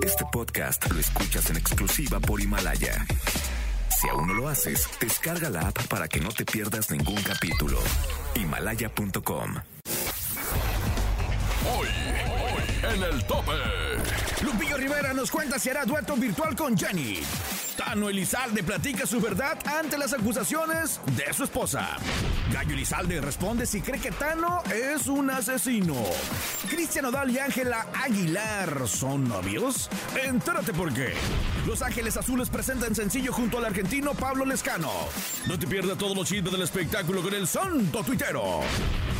Este podcast lo escuchas en exclusiva por Himalaya. Si aún no lo haces, descarga la app para que no te pierdas ningún capítulo. Himalaya.com. Hoy, hoy, en el tope. Lupillo Rivera nos cuenta si hará dueto virtual con Jenny. Tano Elizalde platica su verdad ante las acusaciones de su esposa. Gallo Elizalde responde si cree que Tano es un asesino. Cristian Odal y Ángela Aguilar son novios. Entérate por qué. Los Ángeles Azules presentan sencillo junto al argentino Pablo Lescano. No te pierdas todos los chismes del espectáculo con el santo tuitero.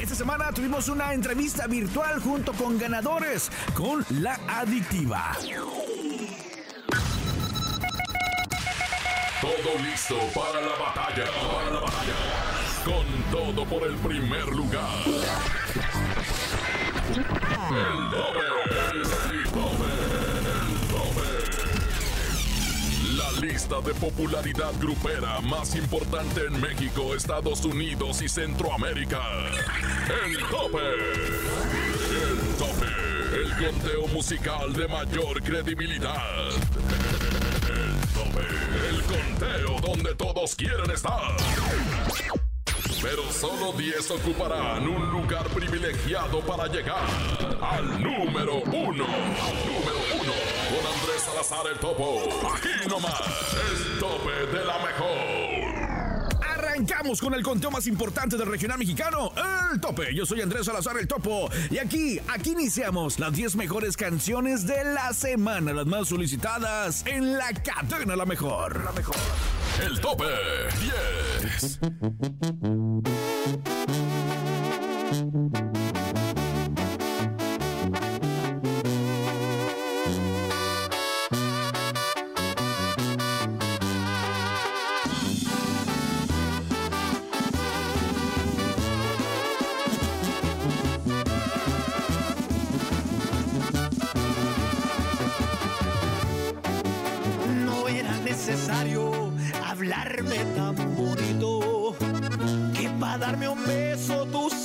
Esta semana tuvimos una entrevista virtual junto con ganadores con La Adictiva. Todo listo para la batalla. Para la batalla. Con todo por el primer lugar. El tope. El tope. La lista de popularidad grupera más importante en México, Estados Unidos y Centroamérica. El tope. El tope. El conteo musical de mayor credibilidad. El tope. Conteo donde todos quieren estar. Pero solo 10 ocuparán un lugar privilegiado para llegar al número uno. Al número uno. Con Andrés Salazar el Topo. Aquí nomás. El tope de la mejor. Arrancamos con el conteo más importante del regional mexicano, el tope. Yo soy Andrés Salazar el Topo y aquí, aquí iniciamos las 10 mejores canciones de la semana, las más solicitadas en la cadena La Mejor. La Mejor. El tope 10.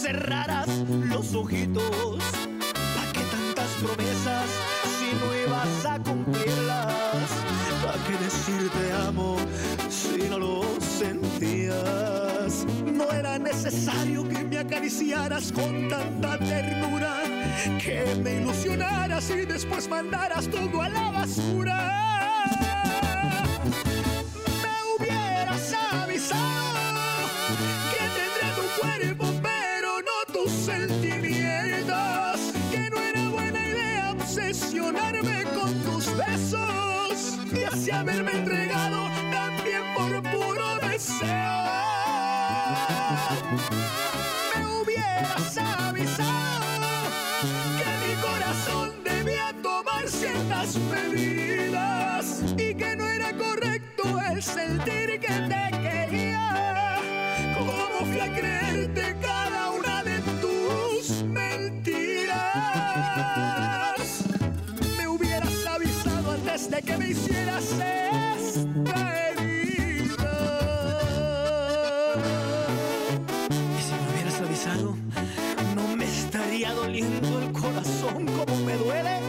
Cerraras los ojitos. ¿Para qué tantas promesas si no ibas a cumplirlas? ¿Para qué decir te amo si no lo sentías? No era necesario que me acariciaras con tanta ternura, que me ilusionaras y después mandaras todo a la basura. El sentir que te quería. ¿Cómo fui a creerte cada una de tus mentiras? Me hubieras avisado antes de que me hicieras esta herida. Y si me hubieras avisado, no me estaría doliendo el corazón como me duele,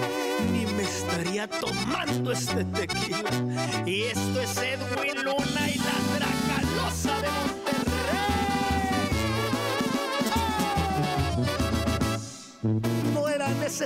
ni me estaría tomando este tequila. Y esto es Edwin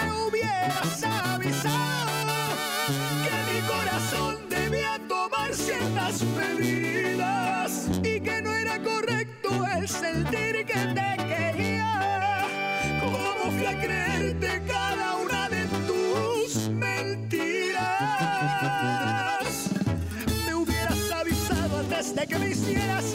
Me hubieras avisado que mi corazón debía tomar ciertas medidas y que no era correcto el sentir que te quería. ¿Cómo fui a creerte cada una de tus mentiras? Me hubieras avisado antes de que me hicieras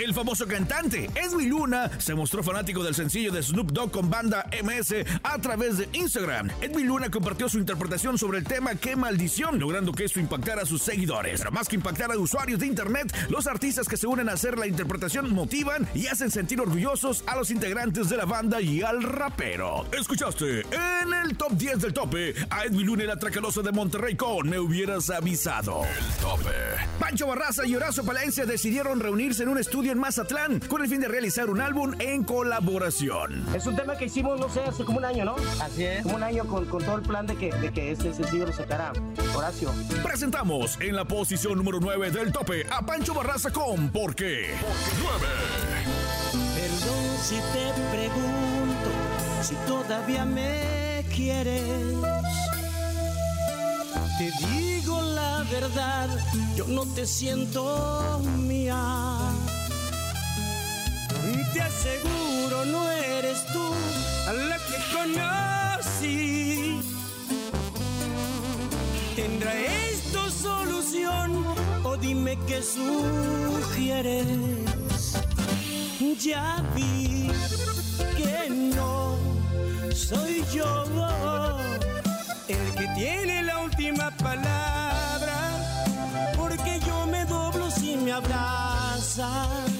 El famoso cantante Edwin Luna se mostró fanático del sencillo de Snoop Dogg con banda MS a través de Instagram. Edwin Luna compartió su interpretación sobre el tema Qué maldición, logrando que esto impactara a sus seguidores. Pero más que impactar a usuarios de internet, los artistas que se unen a hacer la interpretación motivan y hacen sentir orgullosos a los integrantes de la banda y al rapero. Escuchaste en el top 10 del tope a Edwin Luna y la Tracalosa de Monterrey con Me hubieras avisado. El tope. Pancho Barraza y Horacio Palencia decidieron reunirse en un estudio en Mazatlán con el fin de realizar un álbum en colaboración. Es un tema que hicimos, no sé, hace como un año, ¿no? Así es. Como un año con, con todo el plan de que, de que este sencillo lo sacara Horacio. Presentamos en la posición número 9 del tope a Pancho Barraza con ¿Por qué? 9. Perdón si te pregunto si todavía me quieres. Te digo la verdad, yo no te siento mía. Te aseguro no eres tú a la que conocí. ¿Tendrá esto solución o dime qué sugieres? Ya vi que no soy yo el que tiene la última palabra, porque yo me doblo si me abrazas.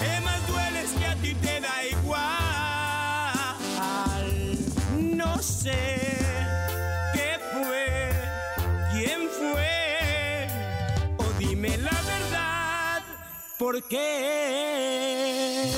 Que más duele que a ti te da igual. No sé qué fue, quién fue, o dime la verdad, ¿por qué?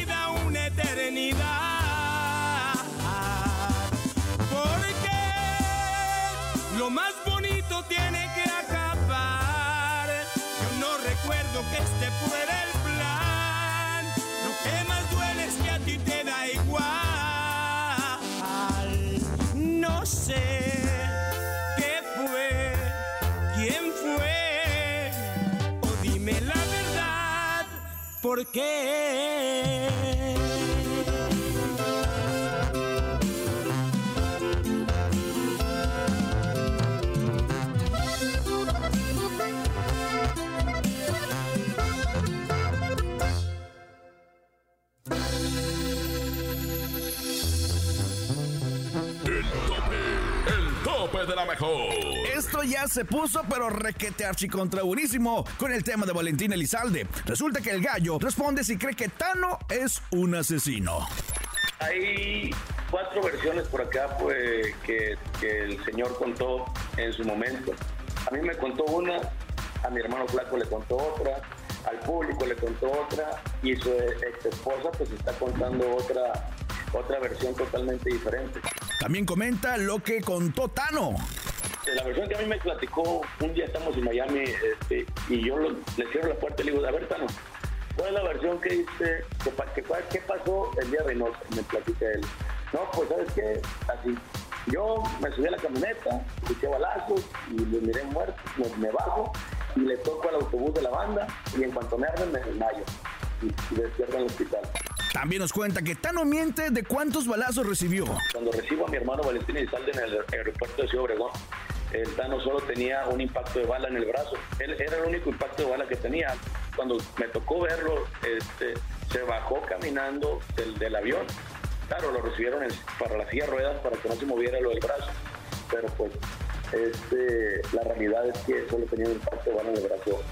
¿por De la mejor. Esto ya se puso pero requete archicontra buenísimo con el tema de Valentín Elizalde. Resulta que el gallo responde si cree que Tano es un asesino. Hay cuatro versiones por acá pues, que, que el señor contó en su momento. A mí me contó una, a mi hermano Flaco le contó otra, al público le contó otra y su ex esposa pues está contando otra, otra versión totalmente diferente. También comenta lo que contó Tano. La versión que a mí me platicó, un día estamos en Miami este, y yo lo- le cierro la puerta y le digo, a ver, Tano, ¿cuál es la versión que dice, que, que qué pasó el día de Reynosa? Me platica él. No, pues, ¿sabes qué? Así, yo me subí a la camioneta, escuché balazos y los miré muertos, me, me bajo y le toco al autobús de la banda y en cuanto me arden me desmayo. y, despierta en el hospital. También nos cuenta que Tano miente de cuántos balazos recibió. Cuando recibo a mi hermano Valentín Elizalde en el aeropuerto de Ciudad Obregón, el Tano solo tenía un impacto de bala en el brazo. Él era el único impacto de bala que tenía. Cuando me tocó verlo, este, se bajó caminando del, avión. Claro, lo recibieron para la silla ruedas para que no se moviera lo del brazo. Pero pues este, la realidad es que solo tenía un impacto de bala en el brazo.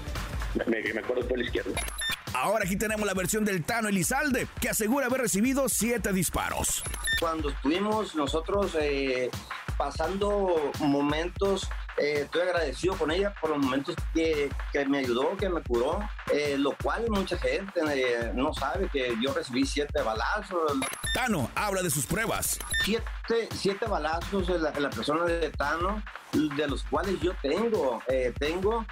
Me, me acuerdo por la izquierda. Ahora aquí tenemos la versión del Tano Elizalde, que asegura haber recibido siete disparos. Cuando estuvimos nosotros eh, pasando momentos eh, estoy agradecido con ella por los momentos que, que me ayudó, que me curó, eh, lo cual mucha gente no sabe que yo recibí siete balazos. Tano habla de sus pruebas. Siete, siete balazos en la, la persona de Tano, de los cuales yo tengo. tengo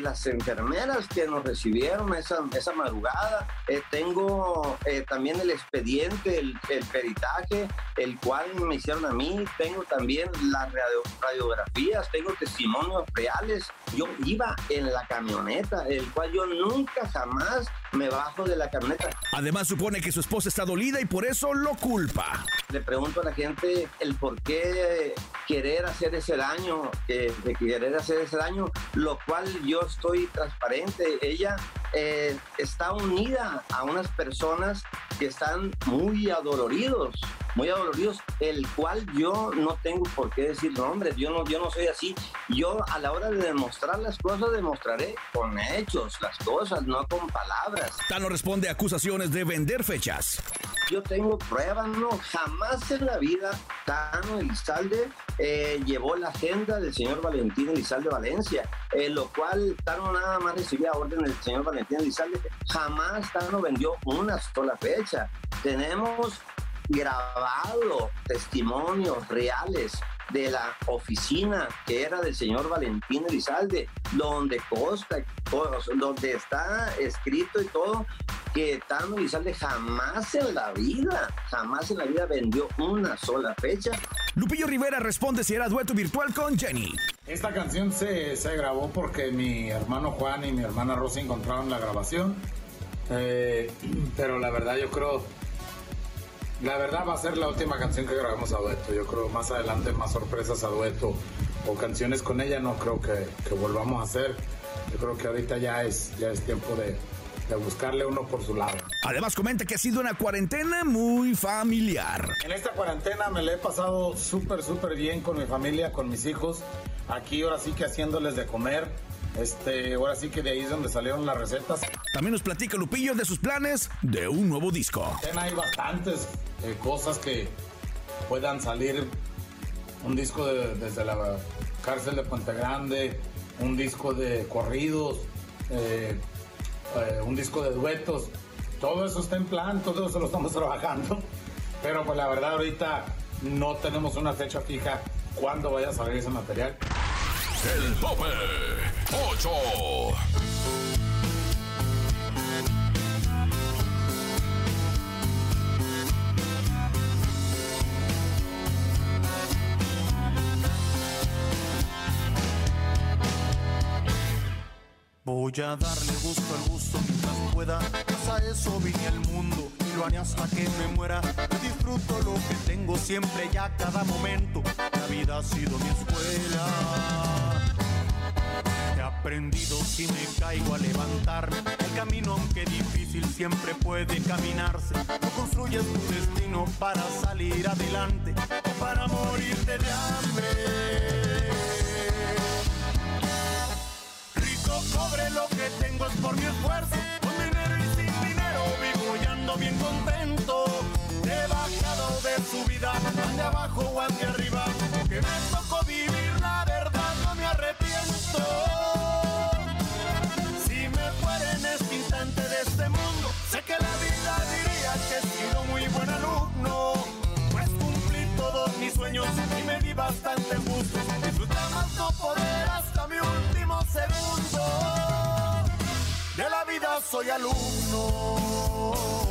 las enfermeras que nos recibieron esa, esa madrugada. tengo también el expediente, el, el, peritaje, el cual me hicieron a mí. Tengo también las radio, radiografías, tengo testimonios reales. Yo iba en la camioneta, el cual yo nunca jamás me bajo de la camioneta. Además supone que su esposa está dolida y por eso lo culpa. Le pregunto a la gente el por qué querer hacer ese daño, de querer hacer ese daño, lo cual yo estoy transparente. Ella eh, está unida a unas personas que están muy adoloridos, muy adoloridos, el cual yo no tengo por qué decir nombres, yo no, yo no soy así. Yo a la hora de demostrar las cosas, demostraré con hechos las cosas, no con palabras. Tano responde a acusaciones de vender fechas. Yo tengo pruebas, no, jamás en la vida Tano Elizalde eh, llevó la agenda del señor Valentín Elizalde Valencia, eh, lo cual Tano nada más recibía orden del señor Valentín Elizalde, jamás Tano vendió una sola fecha. Tenemos grabado testimonios reales de la oficina que era del señor Valentín Elizalde, donde consta, donde está escrito y todo que Tano Elizalde jamás en la vida, jamás en la vida vendió una sola fecha. Lupillo Rivera responde si era dueto virtual con Jenny. Esta canción se, se grabó porque mi hermano Juan y mi hermana Rosa encontraron la grabación. Eh, pero la verdad yo creo la verdad va a ser la última canción que grabamos a dueto. Yo creo más adelante más sorpresas a dueto o canciones con ella no creo que, que volvamos a hacer. Yo creo que ahorita ya es, ya es tiempo de, de buscarle uno por su lado. Además comenta que ha sido una cuarentena muy familiar. En esta cuarentena me la he pasado súper, súper bien con mi familia, con mis hijos. Aquí ahora sí que haciéndoles de comer. Este, ahora sí que de ahí es donde salieron las recetas. También nos platica Lupillo de sus planes de un nuevo disco. Hay bastantes eh, cosas que puedan salir. Un disco desde la cárcel de Puente Grande, un disco de corridos, eh, eh, un disco de duetos. Todo eso está en plan, todo eso lo estamos trabajando. Pero pues la verdad ahorita no tenemos una fecha fija cuándo vaya a salir ese material. El tope 8. Voy a darle gusto al gusto mientras pueda, pues eso vine al mundo y lo haré hasta que me muera. Disfruto lo que tengo siempre y a cada momento. La vida ha sido mi escuela. Aprendido si me caigo a levantarme. El camino, aunque difícil, siempre puede caminarse. No construyes tu destino para salir adelante o para morirte de hambre. Pobre lo que tengo es por mi esfuerzo. Con dinero y sin dinero vivo y ando bien contento. He bajado de su vida, de abajo o de arriba. Que me tocó vivir la verdad, no me arrepiento. Y bastante gusto. Disfruta más no poder hasta mi último segundo. De la vida soy alumno.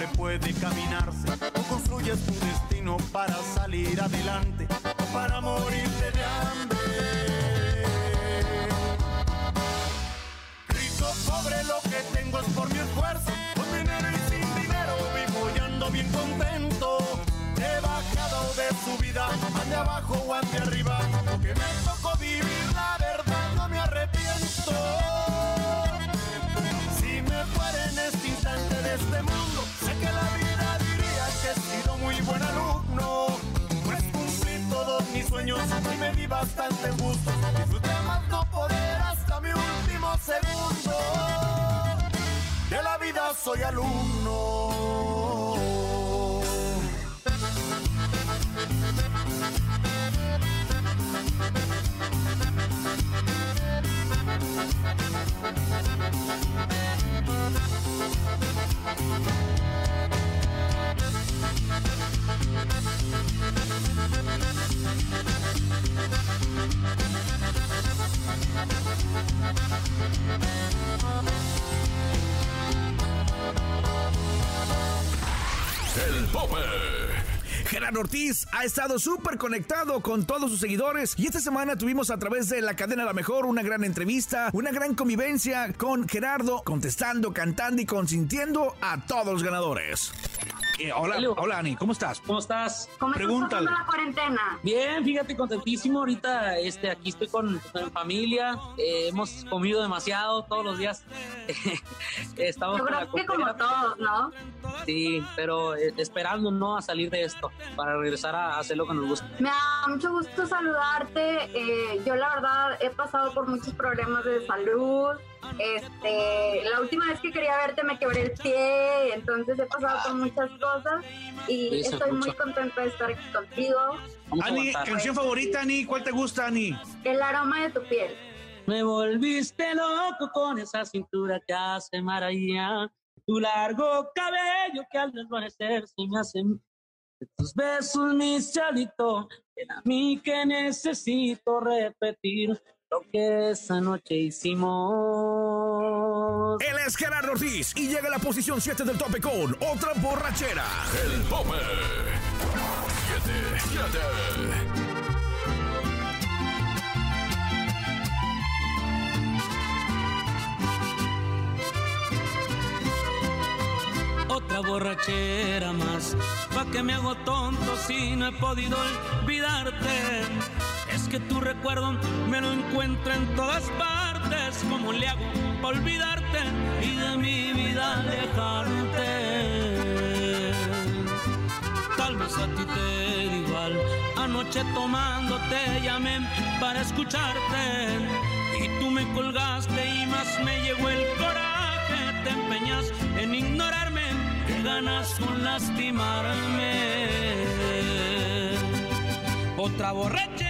Siempre puede caminarse. O construyes tu destino para salir adelante El tope. Gerardo Ortiz ha estado súper conectado con todos sus seguidores y esta semana tuvimos a través de la cadena La Mejor una gran entrevista, una gran convivencia con Gerardo, contestando, cantando y consintiendo a todos los ganadores. Eh, hola, Hello. hola Ani, ¿cómo estás? ¿Cómo estás? ¿Cómo estás Pregúntale. pasando la cuarentena? Bien, fíjate, contentísimo. Ahorita este, aquí estoy con, con mi familia. Eh, hemos comido demasiado todos los días. Estamos Yo con la creo que como todos, ¿no? Sí, pero eh, esperando no a salir de esto para regresar a hacer lo que nos gusta. Me da mucho gusto saludarte. Eh, yo la verdad he pasado por muchos problemas de salud. Este, la última vez que quería verte me quebré el pie, entonces he pasado por muchas cosas y estoy muy contenta de estar aquí contigo. Ani, canción favorita, Ani, ¿cuál te gusta, Ani? El aroma de tu piel. Me volviste loco con esa cintura que hace maravilla. Tu largo cabello que al desvanecer se me hace. De tus besos, mis chalitos, ven a mí que necesito repetir lo que esa noche hicimos. Él es Gerardo Ortiz y llega a la posición 7 del tope con otra borrachera. El tope. Siete, siete. Otra borrachera más, pa' que me hago tonto si no he podido olvidarte. Que tu recuerdo me lo encuentro en todas partes. ¿Cómo le hago pa' olvidarte y de mi vida alejarte? Tal vez a ti te da igual. Anoche tomando te llamé para escucharte. Y tú me colgaste y más me llegó el coraje. Te empeñas en ignorarme. Que ganas con lastimarme. Otra borrachera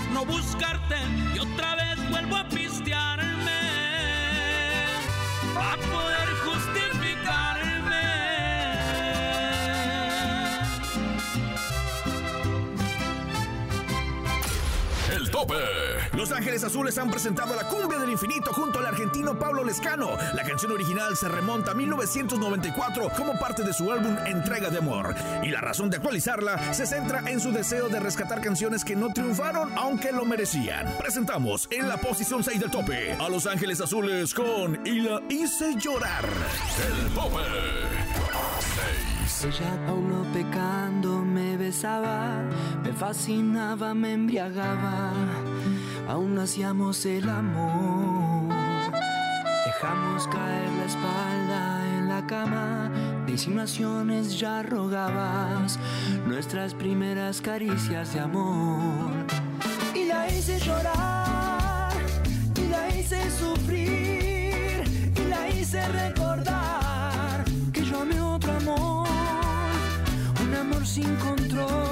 no buscarte y otra vez vuelvo a pistearme a poder justificarme. El tope. Los Ángeles Azules han presentado la cumbia del infinito junto al argentino Pablo Lescano. La canción original se remonta a 1994 como parte de su álbum Entrega de Amor. Y la razón de actualizarla se centra en su deseo de rescatar canciones que no triunfaron aunque lo merecían. Presentamos en la posición 6 del tope a Los Ángeles Azules con Y la hice llorar. El tope. Ella aún pecando me besaba, me fascinaba, me embriagaba, aún hacíamos el amor. Dejamos caer la espalda en la cama, disimulaciones ya rogabas, nuestras primeras caricias de amor. Y la hice llorar, y la hice sufrir, y la hice recordar que yo amé otro amor. Un amor sin control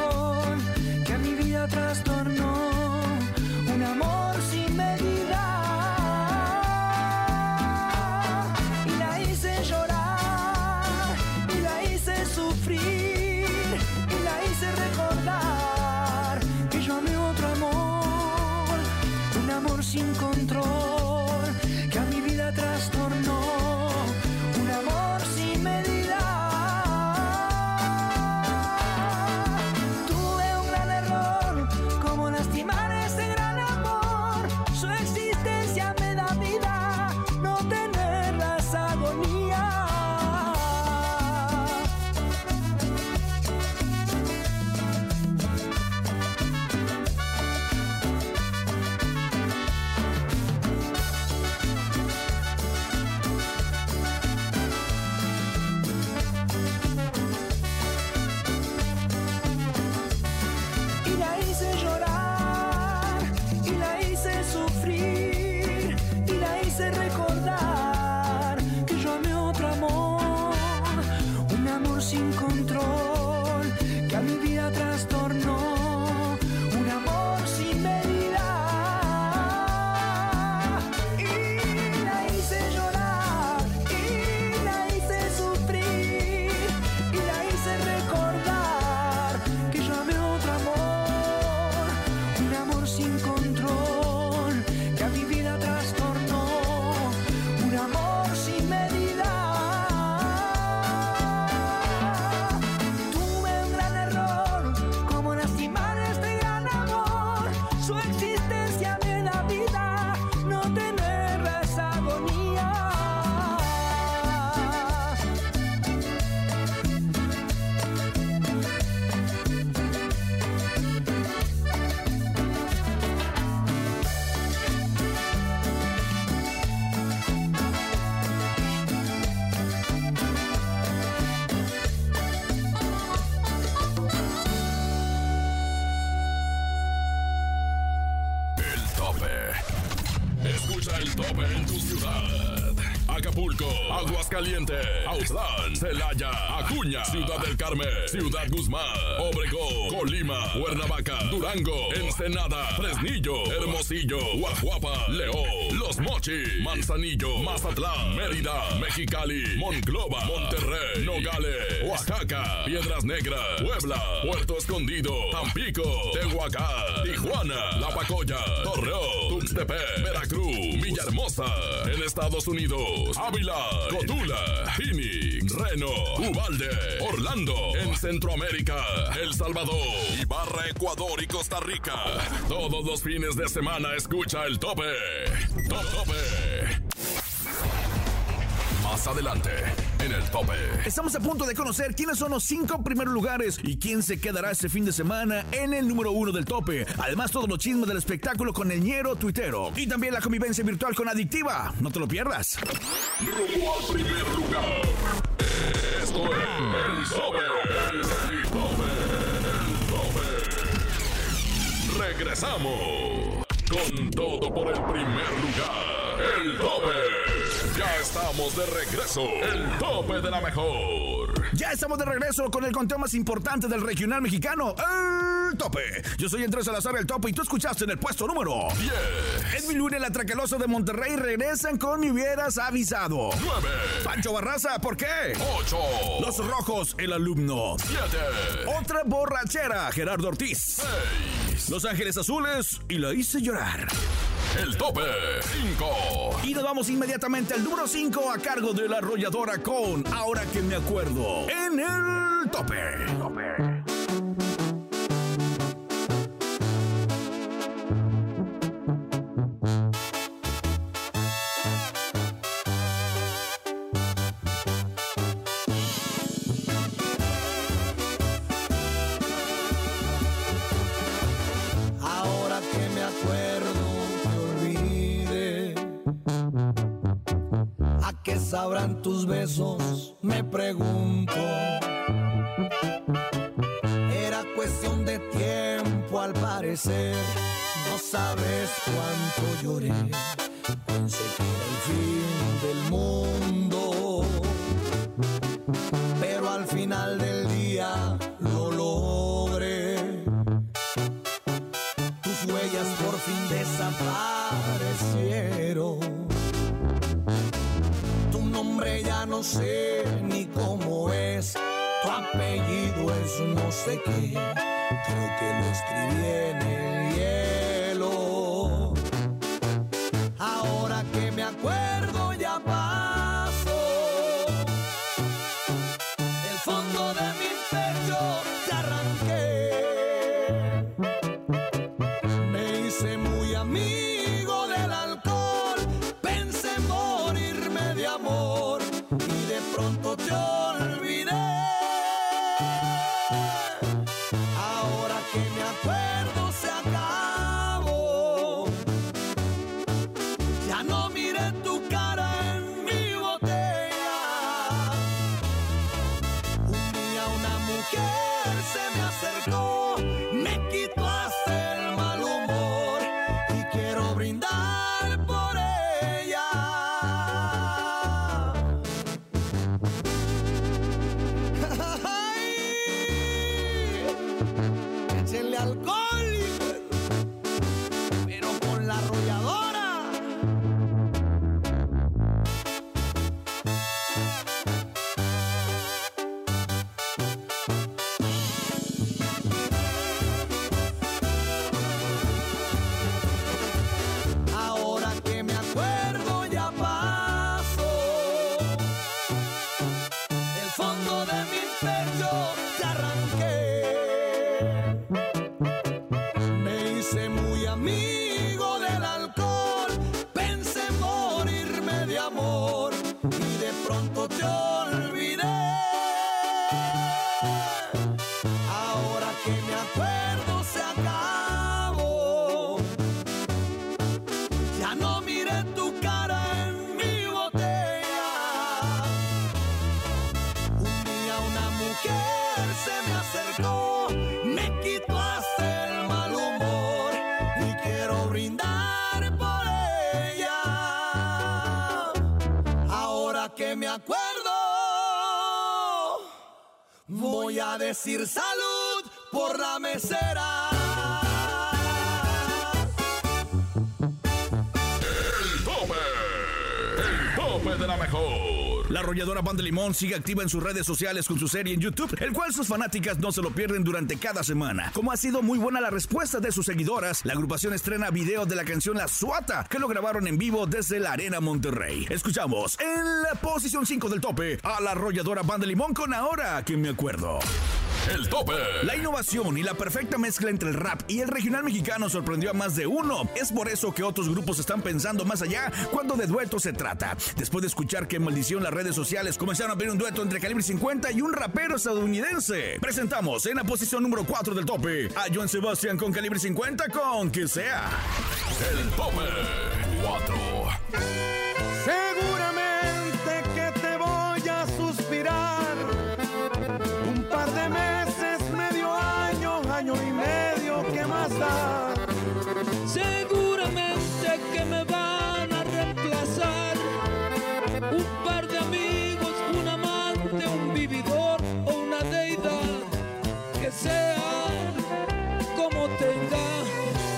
Escucha el Acapulco, Aguascalientes, Autlán, Celaya, Acuña, Ciudad del Carmen, Ciudad Guzmán, Obregón, Colima, Cuernavaca, Durango, Ensenada, Fresnillo, Hermosillo, Guajuapa, León, Los Mochis, Manzanillo, Mazatlán, Mérida, Mexicali, Monclova, Monterrey, Nogales, Oaxaca, Piedras Negras, Puebla, Puerto Escondido, Tampico, Tehuacán, Tijuana, La Pacoya, Torreón, Tuxtepec, Veracruz, Villahermosa, en Estados Unidos, Ávila, Cotula, Phoenix, Reno, Ubalde, Orlando, en Centroamérica, El Salvador, Ibarra, Ecuador y Costa Rica. Todos los fines de semana escucha el tope. Top tope. Más adelante, en el tope. Estamos a punto de conocer quiénes son los cinco primeros lugares y quién se quedará este fin de semana en el número uno del tope. Además, todos los chismes del espectáculo con el ñero tuitero. Y también la convivencia virtual con Adictiva. No te lo pierdas. Rumbo al primer lugar. Esto es el tope. El tope. El tope. Regresamos con todo por el primer lugar. El tope. Ya estamos de regreso. El tope de la mejor. Ya estamos de regreso con el conteo más importante del regional mexicano, el tope. Yo soy Andrés Salazar, el tope, y tú escuchaste en el puesto número 10. Edwin Luna y la Traquelosa de Monterrey regresan con Me Hubieras Avisado. 9. Pancho Barraza, ¿por qué? 8. Los Rojos, el alumno. 7. Otra borrachera, Gerardo Ortiz. 6. Los Ángeles Azules y la hice llorar. El tope 5. Y nos vamos inmediatamente al número 5 a cargo de la arrolladora con Ahora que me acuerdo. En el tope. tope. Sabes cuánto lloré. Voy a decir salud por la mesera. El tope. El tope de la mejor. La arrolladora Pan de Limón sigue activa en sus redes sociales con su serie en YouTube, el cual sus fanáticas no se lo pierden durante cada semana. Como ha sido muy buena la respuesta de sus seguidoras, la agrupación estrena video de la canción La Suata, que lo grabaron en vivo desde la Arena Monterrey. Escuchamos en la posición 5 del tope a la arrolladora Pan de Limón con Ahora que me acuerdo. El tope. La innovación y la perfecta mezcla entre el rap y el regional mexicano sorprendió a más de uno. Es por eso que otros grupos están pensando más allá cuando de dueto se trata. Después de escuchar que Maldición las redes sociales comenzaron a pedir un dueto entre Calibre 50 y un rapero estadounidense. Presentamos en la posición número 4 del tope a Joan Sebastian con Calibre 50 con Que sea. El tope 4. que sea como tenga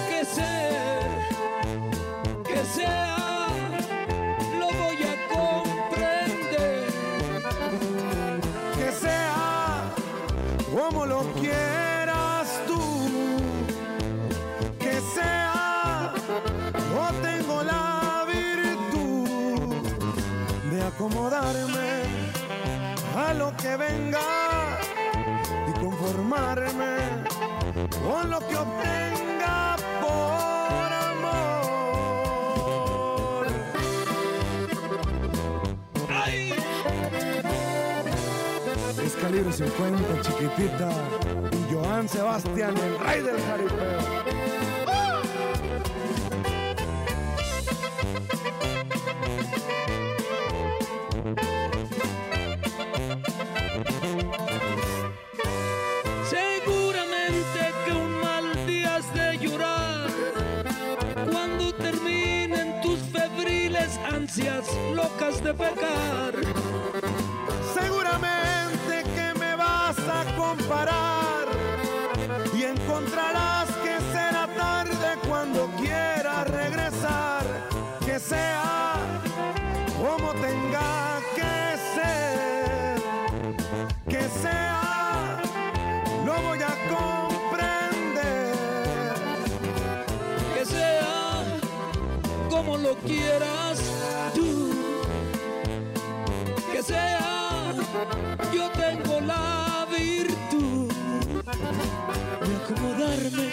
que ser, que sea, lo voy a comprender. Que sea como lo quieras tú, que sea, no tengo la virtud de acomodarme a lo que venga con lo que obtenga por amor. ¡Ay! Es calibre 50, chiquitita, y Joan Sebastián, el rey del jaripeo. Seguramente de pecar. Seguramente que me vas a comparar y encontrarás que será tarde cuando quieras regresar, que sea como tenga que ser, que sea, lo voy a comprender. Que sea como lo quieras yo tengo la virtud de acomodarme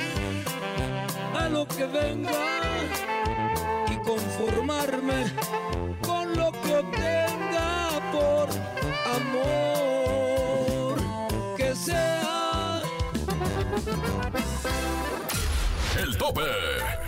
a lo que venga y conformarme con lo que obtenga por amor. Que sea El tope.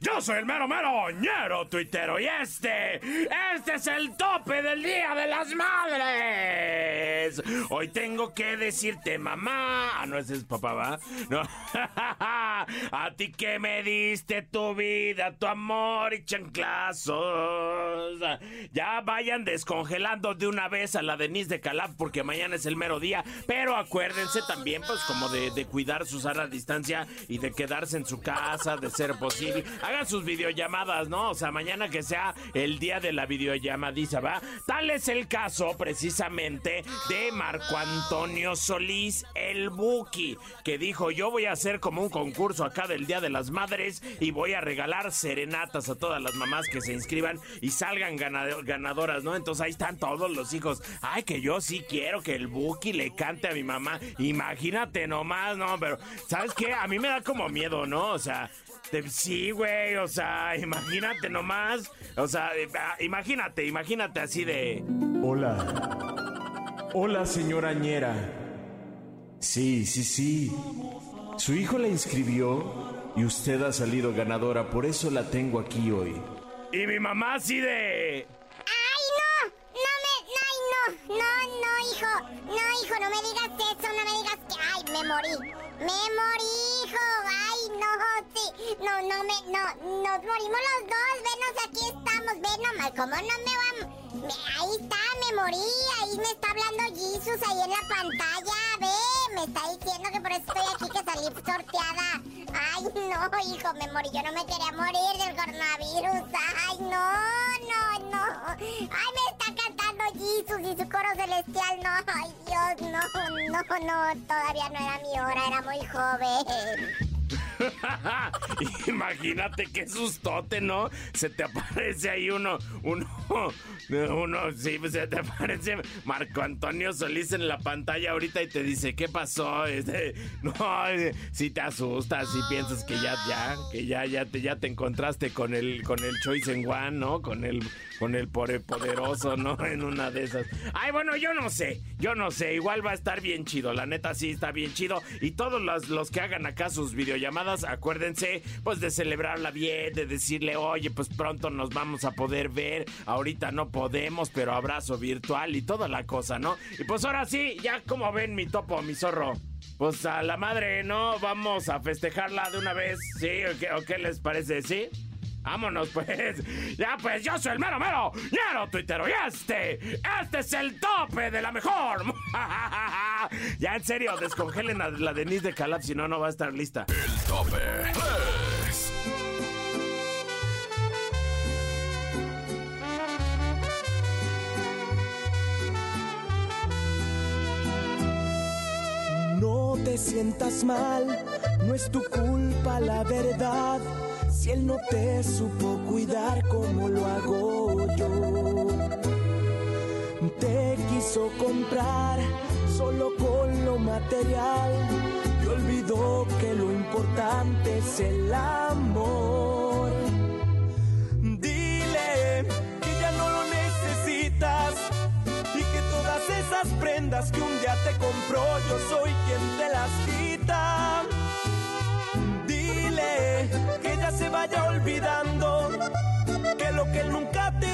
Yo soy el mero mero ñero tuitero y este, este es el tope del Día de las Madres. Hoy tengo que decirte mamá, ah, no ese es papá, ¿va? No. A ti que me diste tu vida, tu amor y chanclazos. Ya vayan descongelando de una vez a la Denise de Calab porque mañana es el mero día, pero acuérdense también pues como de, de cuidar su sana distancia y de quedarse en su casa, de ser posible. Hagan sus videollamadas, ¿no? O sea, mañana que sea el día de la videollamadiza, ¿va? Tal es el caso precisamente de Marco Antonio Solís, el Buki, que dijo, yo voy a hacer como un concurso acá del Día de las Madres y voy a regalar serenatas a todas las mamás que se inscriban y salgan ganado- ganadoras, ¿no? Entonces ahí están todos los hijos. Ay, que yo sí quiero que el Buki le cante a mi mamá. Imagínate nomás, ¿no? Pero, ¿sabes qué? A mí me da como miedo, ¿no? O sea, de- sí, güey, o sea, imagínate nomás. O sea, eh, ah, imagínate, imagínate así de... Hola. Hola, señora Ñera. Sí, sí, sí. Su hijo la inscribió y usted ha salido ganadora, por eso la tengo aquí hoy. Y mi mamá así de... ¡Ay, no! No me... ¡Ay, no! No, no, hijo. No, hijo, no me digas eso, no me digas que... ¡Ay, me morí! ¡Me morí, hijo! ¡Ay, no! Sí. No, no me... No, nos morimos los dos. Venos, aquí estamos. Ve nomás, ¿cómo no me va... me- Ahí está, me morí. Ahí me está hablando Jesus ahí en la pantalla. Ve, me está diciendo que por eso estoy aquí, que salí sorteada. Ay, no, hijo, me morí. Yo no me quería morir del coronavirus. Ay, no, no, no. Ay, me está cantando Jesus y su coro celestial. No, ay, Dios, no, no, no. Todavía no era mi hora, era muy joven. Imagínate qué sustote, ¿no? Se te aparece ahí uno, uno, uno, sí, se te aparece Marco Antonio Solís en la pantalla ahorita y te dice, ¿qué pasó? No, si te asustas, si piensas que ya, ya, que ya, ya te, ya te encontraste con el, con el Choice en One, ¿no? Con el, con el poderoso, ¿no? En una de esas. Ay, bueno, yo no sé, yo no sé, igual va a estar bien chido, la neta sí está bien chido. Y todos los, los que hagan acá sus videollamadas, acuérdense, pues de celebrarla bien, de decirle, oye, pues pronto nos vamos a poder ver, ahorita no podemos, pero abrazo virtual y toda la cosa, ¿no? Y pues ahora sí, ya como ven mi topo, mi zorro. Pues a la madre, ¿no? Vamos a festejarla de una vez, ¿sí? ¿O qué, o qué les parece? ¿Sí? Vámonos pues. Ya pues yo soy el mero mero, ñero tuitero y este, este es el tope de la mejor. ya en serio, descongelen a la Denise de Calab, si no, no va a estar lista. El tope 3. sientas mal, no es tu culpa la verdad. Si él no te supo cuidar como lo hago yo, te quiso comprar solo con lo material y olvidó que lo importante es el amor. Dile que ya no lo necesitas y que todas esas prendas que un día te compró yo soy quien te las quita. Dile que ya se vaya olvidando que lo que él nunca te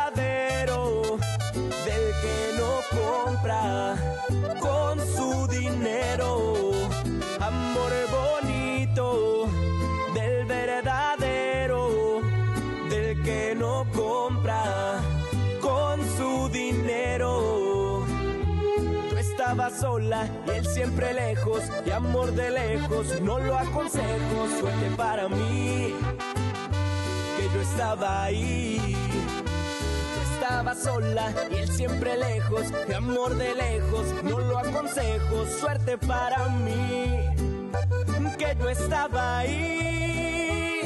con su dinero. Amor bonito del verdadero, del que no compra con su dinero. Tú estabas sola y él siempre lejos, y amor de lejos, no lo aconsejo, suerte para mí, que yo estaba ahí. Tú estabas sola y él siempre lejos, y amor de lejos, no lo aconsejo, suerte para mí, que yo estaba ahí.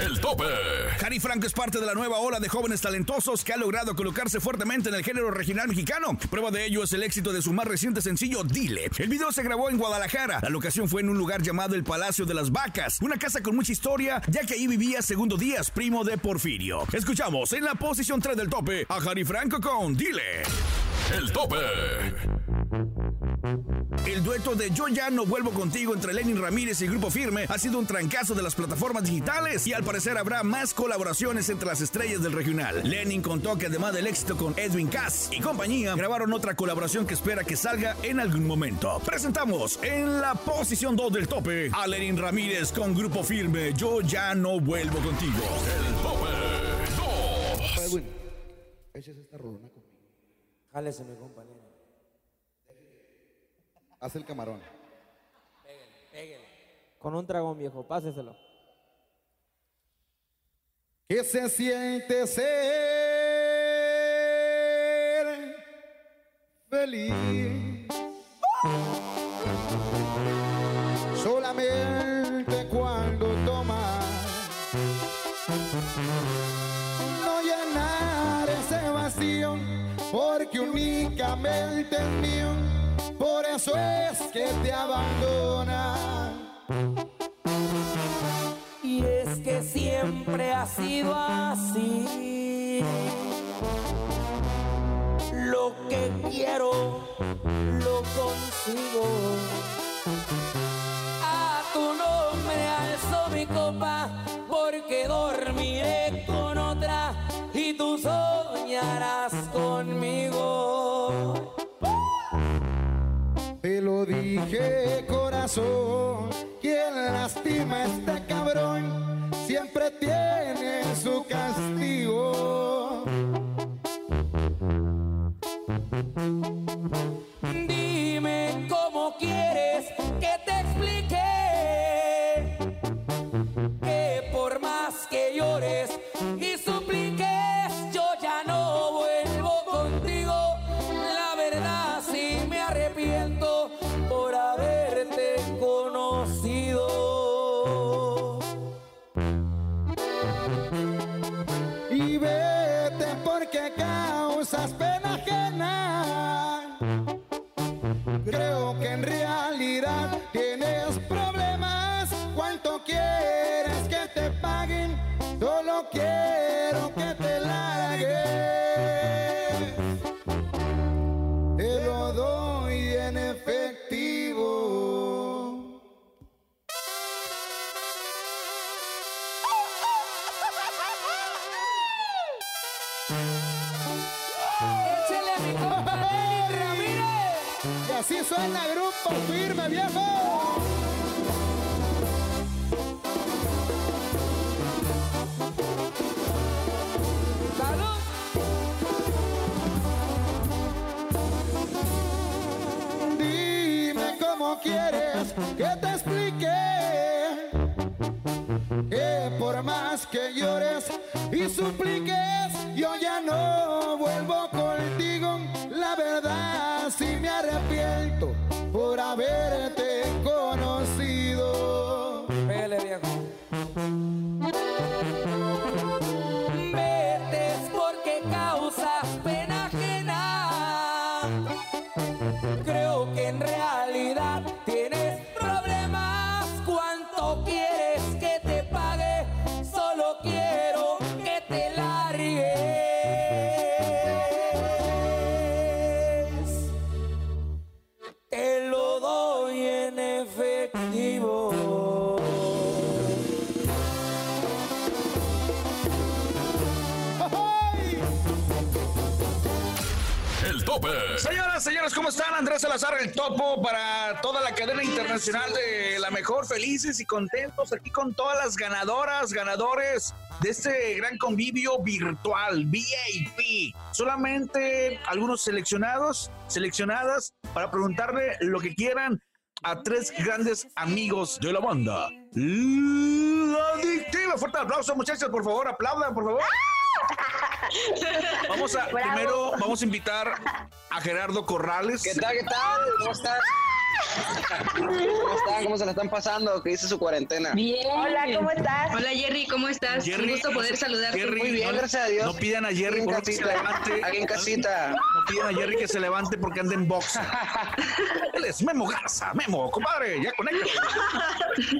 El tope. Cari Franco es parte de la nueva ola de jóvenes talentosos que ha logrado colocarse fuertemente en el género regional mexicano. Prueba de ello es el éxito de su más reciente sencillo, Dile. El video se grabó en Guadalajara. La locación fue en un lugar llamado el Palacio de las Vacas, una casa con mucha historia, ya que ahí vivía Segundo Díaz, primo de Porfirio. Escuchamos en la posición 3 del tope a Cari Franco con Dile. El tope. El dueto de Yo ya no vuelvo contigo entre Lenin Ramírez y Grupo Firme ha sido un trancazo de las plataformas digitales y al parecer habrá más colaboraciones entre las estrellas del regional. Lenin contó que además del éxito con Edwin Cass y compañía, grabaron otra colaboración que espera que salga en algún momento. Presentamos en la posición 2 del tope a Lenin Ramírez con Grupo Firme Yo ya no vuelvo contigo. El tope 2. Edwin, esta compañero. Haz el camarón. Con un dragón viejo, páseselo. ¿Qué se siente ser feliz? Solamente cuando tomas no llenar ese vacío, porque únicamente es mío, eso es que te abandona. Y es que siempre ha sido así. Lo que quiero, lo consigo. Dije corazón, quien lastima este cabrón siempre tiene su castigo. Quieres que te explique que por más que llores y supliques, yo ya no vuelvo contigo. La verdad, sí me arrepiento por haberte conocido. Andrés Salazar, el topo para toda la cadena internacional de La Mejor. Felices y contentos aquí con todas las ganadoras, ganadores de este gran convivio virtual, VIP. Solamente algunos seleccionados, seleccionadas, para preguntarle lo que quieran a tres grandes amigos de la banda. La adictiva. Fuerte aplauso, muchachos, por favor, aplaudan, por favor. Vamos a, Bravo. primero vamos a invitar a Gerardo Corrales. ¿Qué tal? ¿Qué tal? ¿Cómo están? ¿Cómo están? ¿Cómo se la están pasando? ¿Qué dice su cuarentena? Bien. Hola, ¿cómo estás? Hola, Jerry, ¿cómo estás? Jerry, Un gusto poder saludarte. Jerry, Muy bien, no- gracias a Dios. No pidan a Jerry por que se casita. levante. Aquí en casita. No pidan a Jerry que se levante porque anda en box. Él es Memo Garza. Memo, compadre, ya conéctate.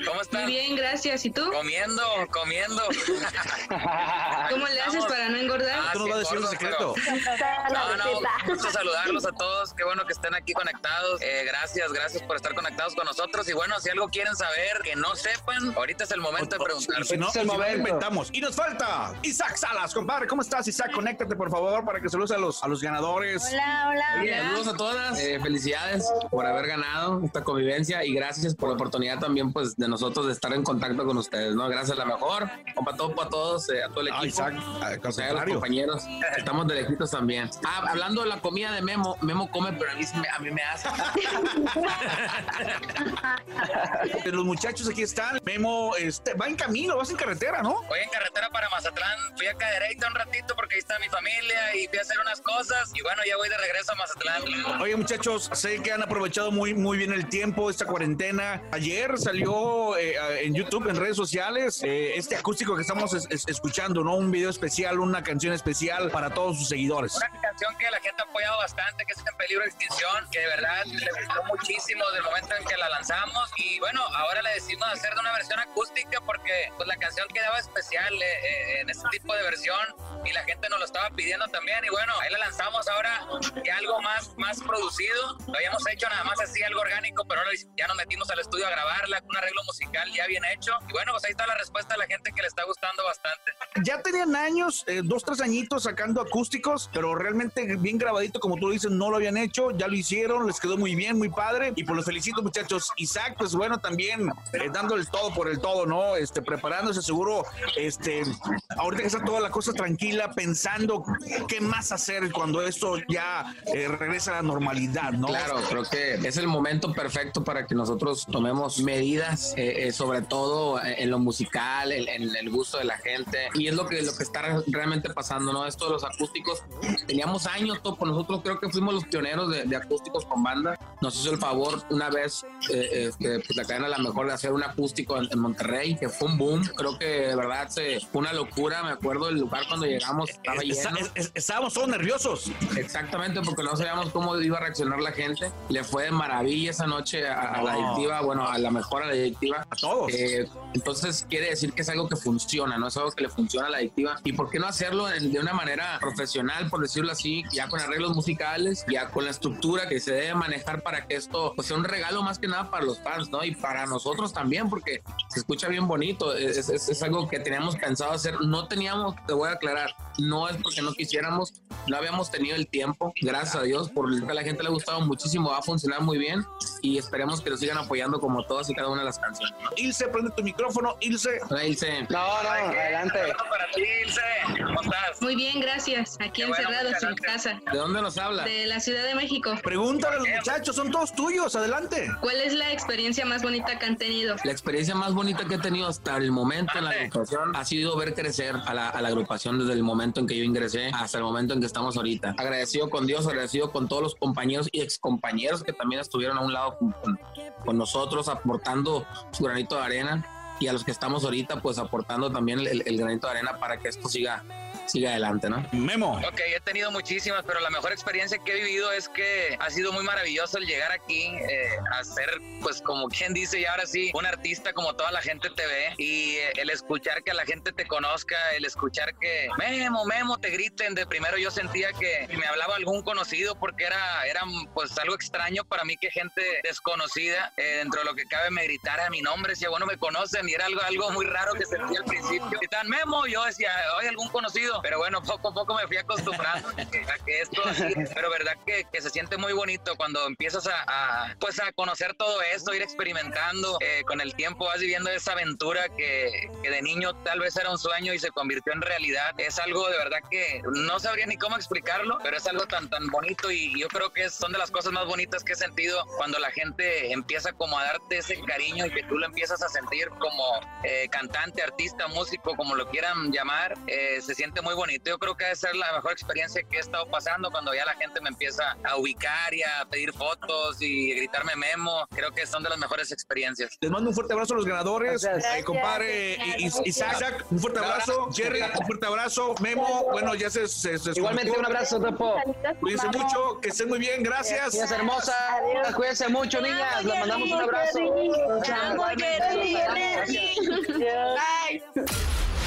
¿Cómo están? Muy bien, gracias. ¿Y tú? Comiendo, comiendo. ¿Cómo le haces para no engordar? Ah, Tú nos sí, vas a decir un secreto. pero- No, no, gusto saludarlos a todos. Qué bueno que estén aquí conectados. Eh, gracias, gracias por estar conectados con nosotros. Y bueno, si algo quieren saber que no sepan, ahorita es el momento de preguntar. Si no, y si no, inventamos. Y nos falta Isaac Salas, compadre. ¿Cómo estás, Isaac? Conéctate, por favor, para que saludes a los, a los ganadores. Hola, hola. Saludos a todas, eh, felicidades por haber ganado esta convivencia y gracias por la oportunidad también pues de nosotros de estar en contacto con ustedes, ¿no? Gracias a la mejor, compa Topo, a todos, eh, a todo el equipo, Isaac, al o sea, a los compañeros, estamos de lejitos también. Ah, hablando de la comida de Memo, Memo come pero a mí, a mí me hace. Los muchachos aquí están. Memo, este, va en camino, vas en carretera, ¿no? Voy en carretera para Mazatlán. Fui a Cadereyta un ratito porque ahí está mi familia y fui a hacer unas cosas. Y bueno, ya voy de regreso a Mazatlán. Oye, muchachos, sé que han aprovechado muy, muy bien el tiempo, esta cuarentena. Ayer salió eh, en YouTube, en redes sociales, eh, este acústico que estamos es- es- escuchando, ¿no? Un video especial, una canción especial para todos sus seguidores. Una canción que la gente ha apoyado bastante, que es En Peligro de Extinción, que de verdad le gustó muchísimo desde el momento en que la lanzamos. Y bueno, ahora le decidimos hacer de una versión acústica porque pues la canción quedaba especial eh, eh, en este tipo de versión y la gente nos lo estaba pidiendo también. Y bueno, ahí la lanzamos ahora ya algo más, más producido. Lo habíamos hecho nada más así, algo orgánico, pero ahora ya nos metimos al estudio a grabarla con un arreglo musical ya bien hecho. Y bueno, pues ahí está la respuesta de la gente que le está gustando bastante. Ya tenían años, eh, dos, tres añitos sacando acústicos, pero realmente bien grabadito, como tú dices, no lo habían hecho, ya lo hicieron, les quedó muy bien, muy padre. Y pues los felicito, muchachos. Isaac, pues bueno, también eh, dando el todo por el todo, ¿no? Este, preparándose seguro, este, ahorita que está toda la cosa tranquila, pensando qué más hacer cuando esto ya eh, regresa a la normalidad, ¿no? Claro, creo que es el momento perfecto para que nosotros tomemos medidas, eh, eh, sobre todo en lo musical, en, en el gusto de la gente. Y es lo que, lo que está re- realmente pasando, ¿no? Esto de los acústicos. Teníamos años, Topo. Nosotros creo que fuimos los pioneros de, de acústicos con banda. Nos hizo el favor una vez, eh, este, pues la cadena La Mejor, de hacer un acústico en, en Monterrey, que fue un boom. Creo que de verdad se, fue una locura. Me acuerdo del lugar cuando llegamos, estaba lleno. es- estábamos todos nerviosos. Exactamente, porque no sabíamos cómo iba a reaccionar la gente. Le fue de maravilla esa noche a, a la adictiva, bueno, a la mejor a la adictiva. A todos. entonces quiere decir que es algo que funciona, ¿no? Es algo que le funciona a la adictiva. ¿Y por qué no hacerlo en- de una manera profesional, por decirlo así, ya con arreglos musicales, ya con la estructura que se debe manejar para que esto pues, sea un regalo más que nada para los fans, ¿no? Y para nosotros también, porque se escucha bien bonito. Es, es- es algo que teníamos pensado hacer. No teníamos, te voy a aclarar, no es porque no quisiéramos, no habíamos tenido el tiempo, gracias a Dios, porque a la gente le ha gustado muchísimo, va a funcionar muy bien y esperemos que lo sigan apoyando como todas y cada una de las canciones. ¿no? Ilse, prende tu micrófono, Ilse. Hola, Ilse. No, no, adelante. Para ti, Ilse. ¿Cómo estás? Muy bien, gracias. Aquí bueno, encerrados muchas en casa. ¿De dónde nos habla? De la Ciudad de México. Pregúntale a los muchachos, son todos tuyos, adelante. ¿Cuál es la experiencia más bonita que han tenido? La experiencia más bonita que he tenido hasta el momento en la agrupación ha sido ver crecer a la, a la agrupación desde el momento en que yo ingresé hasta el momento en que estamos ahorita. Agradecido con Dios, agradecido con todos los compañeros y excompañeros que también estuvieron a un lado con, con- con nosotros aportando su granito de arena y a los que estamos ahorita pues aportando también el, el granito de arena para que esto siga, siga adelante, ¿no? Memo. Ok, he tenido muchísimas, pero la mejor experiencia que he vivido es que ha sido muy maravilloso el llegar aquí eh, a ser, pues como quien dice, y ahora sí, un artista como toda la gente te ve y eh, el escuchar que a la gente te conozca, el escuchar que Memo, Memo te griten. De primero yo sentía que me hablaba algún conocido porque era, era pues algo extraño para mí que gente desconocida eh, dentro de lo que cabe me gritara mi nombre, decía, bueno, me conocen y era algo, algo muy raro que sentía al principio. Gritaban Memo, yo decía, ¿hay algún conocido? Pero bueno, poco a poco me fui acostumbrando a que, a que esto así, pero verdad que, que se siente muy bonito cuando empiezas a, a, pues a conocer todo esto, ir experimentando, eh, con el tiempo vas viviendo esa aventura que, que de niño tal vez era un sueño y se convirtió en realidad. Es algo de verdad que no sabría ni cómo explicarlo, pero es algo tan tan bonito y yo creo que son de las cosas más bonitas que he sentido cuando la gente empieza como a darte ese cariño y que tú lo empiezas a sentir como eh, cantante, artista, músico, como lo quieran llamar, eh, se siente muy bonito. Yo creo que debe ser la mejor experiencia que he estado pasando cuando ya la gente me empieza a ubicar y a pedir fotos y gritarme memo. Creo que son de las mejores experiencias. Les mando un fuerte abrazo a los ganadores. Eh, compadre I- Is- Isaac, un fuerte abrazo. Jerry, un fuerte abrazo. Memo, bueno, ya se. se, se Igualmente, un abrazo, Topo. Cuídense mucho, que estén muy bien, gracias. Niñas hermosas, cuídense mucho, niñas. Les mandamos un abrazo.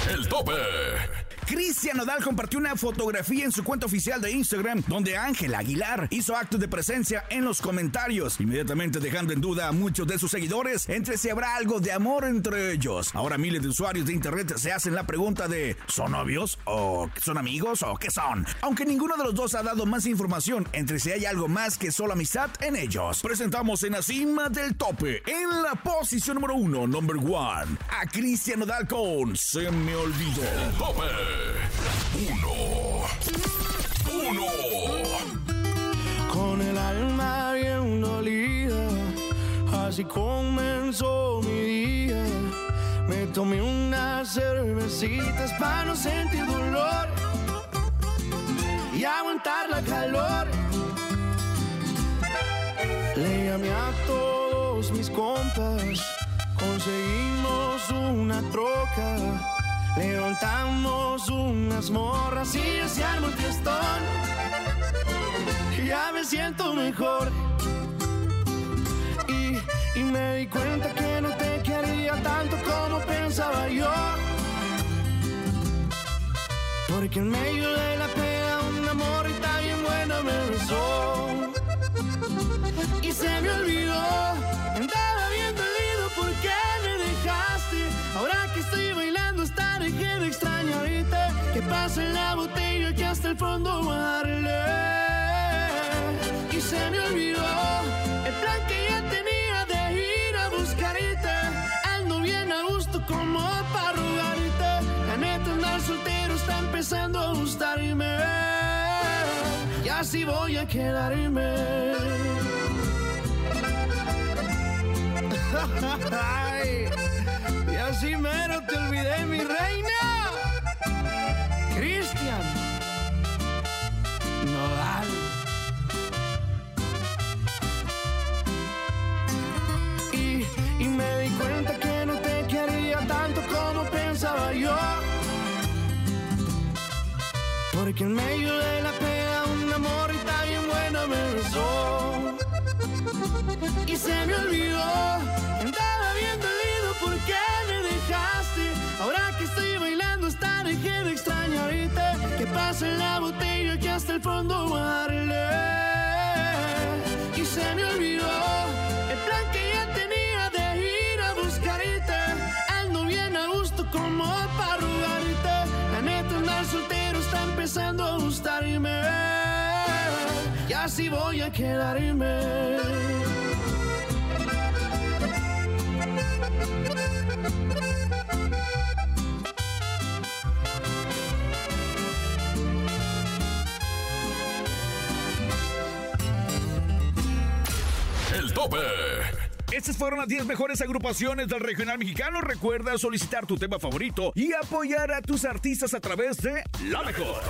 El tope. Cristian Nodal compartió una fotografía en su cuenta oficial de Instagram donde Ángel Aguilar hizo acto de presencia en los comentarios, inmediatamente dejando en duda a muchos de sus seguidores entre si habrá algo de amor entre ellos. Ahora miles de usuarios de internet se hacen la pregunta de ¿son novios? ¿O son amigos? ¿O qué son? Aunque ninguno de los dos ha dado más información entre si hay algo más que solo amistad en ellos. Presentamos en la cima del tope, en la posición número uno, number one, a Cristian Nodal con Se me olvidó. Tope. Uno. Uno. Con el alma bien dolida, así comenzó mi día. Me tomé unas cervecitas para no sentir dolor y aguantar la calor. Le llamé a todos mis compas, conseguimos una troca. Levantamos unas morras y se armó el fiestón. Ya me siento mejor. Y, y me di cuenta que no te quería tanto como pensaba yo. Porque en medio de la pena una morrita bien buena me besó. Y se me olvidó, andaba bien dolido porque me dejaste. Ahora que estoy bailando, de extrañarte. Que pase la botella que hasta el fondo darle. Y se me olvidó el plan que ya tenía de ir a buscarte. Ando bien a gusto como para rogarte. La neta andar soltero está empezando a gustarme. Y así voy a quedarme. Ay, y así mero te olvidé, mi reina. Cristian Nodal. Y, y me di cuenta que no te quería tanto como pensaba yo. Porque en medio de la pena un amor y tan bien buena me besó. Y se me olvidó, andaba bien dolido porque me dejaste. Ahora que estoy bailando dejé de extrañarte. Que pase la botella que hasta el fondo darle. Y se me olvidó el plan que ya tenía de ir a buscarte. Ando bien a gusto como para rogarte. La neta andar soltero está empezando a gustarme. Y así voy a quedarme. Tope. Estas fueron las 10 mejores agrupaciones del regional mexicano. Recuerda solicitar tu tema favorito y apoyar a tus artistas a través de La Mejor.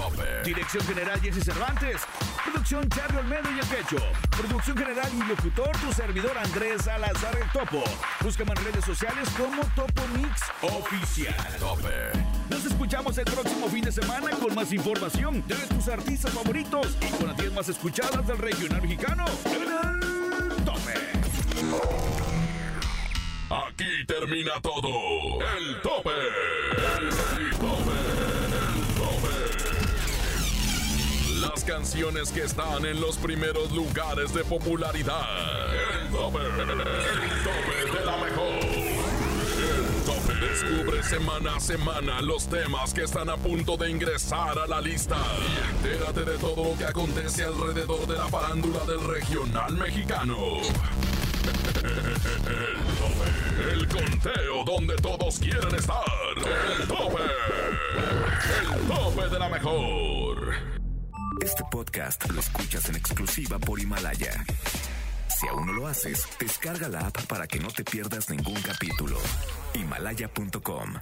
Dirección General Jesse Cervantes. Producción Charlie Olmedo y El Quecho. Producción General y locutor tu servidor Andrés Salazar El Topo. Búscame en redes sociales como Topo Mix Oficial. Nos escuchamos el próximo fin de semana con más información de tus artistas favoritos y con las 10 más escuchadas del regional mexicano. El Tope. Aquí termina todo. El tope. El tope. El tope. Las canciones que están en los primeros lugares de popularidad. El tope. El tope de la mejor. El tope. Descubre semana a semana los temas que están a punto de ingresar a la lista. Entérate de todo lo que acontece alrededor de la farándula del regional mexicano. El tope. El conteo donde todos quieren estar. El tope. El tope de la mejor. Este podcast lo escuchas en exclusiva por Himalaya. Si aún no lo haces, descarga la app para que no te pierdas ningún capítulo. Himalaya.com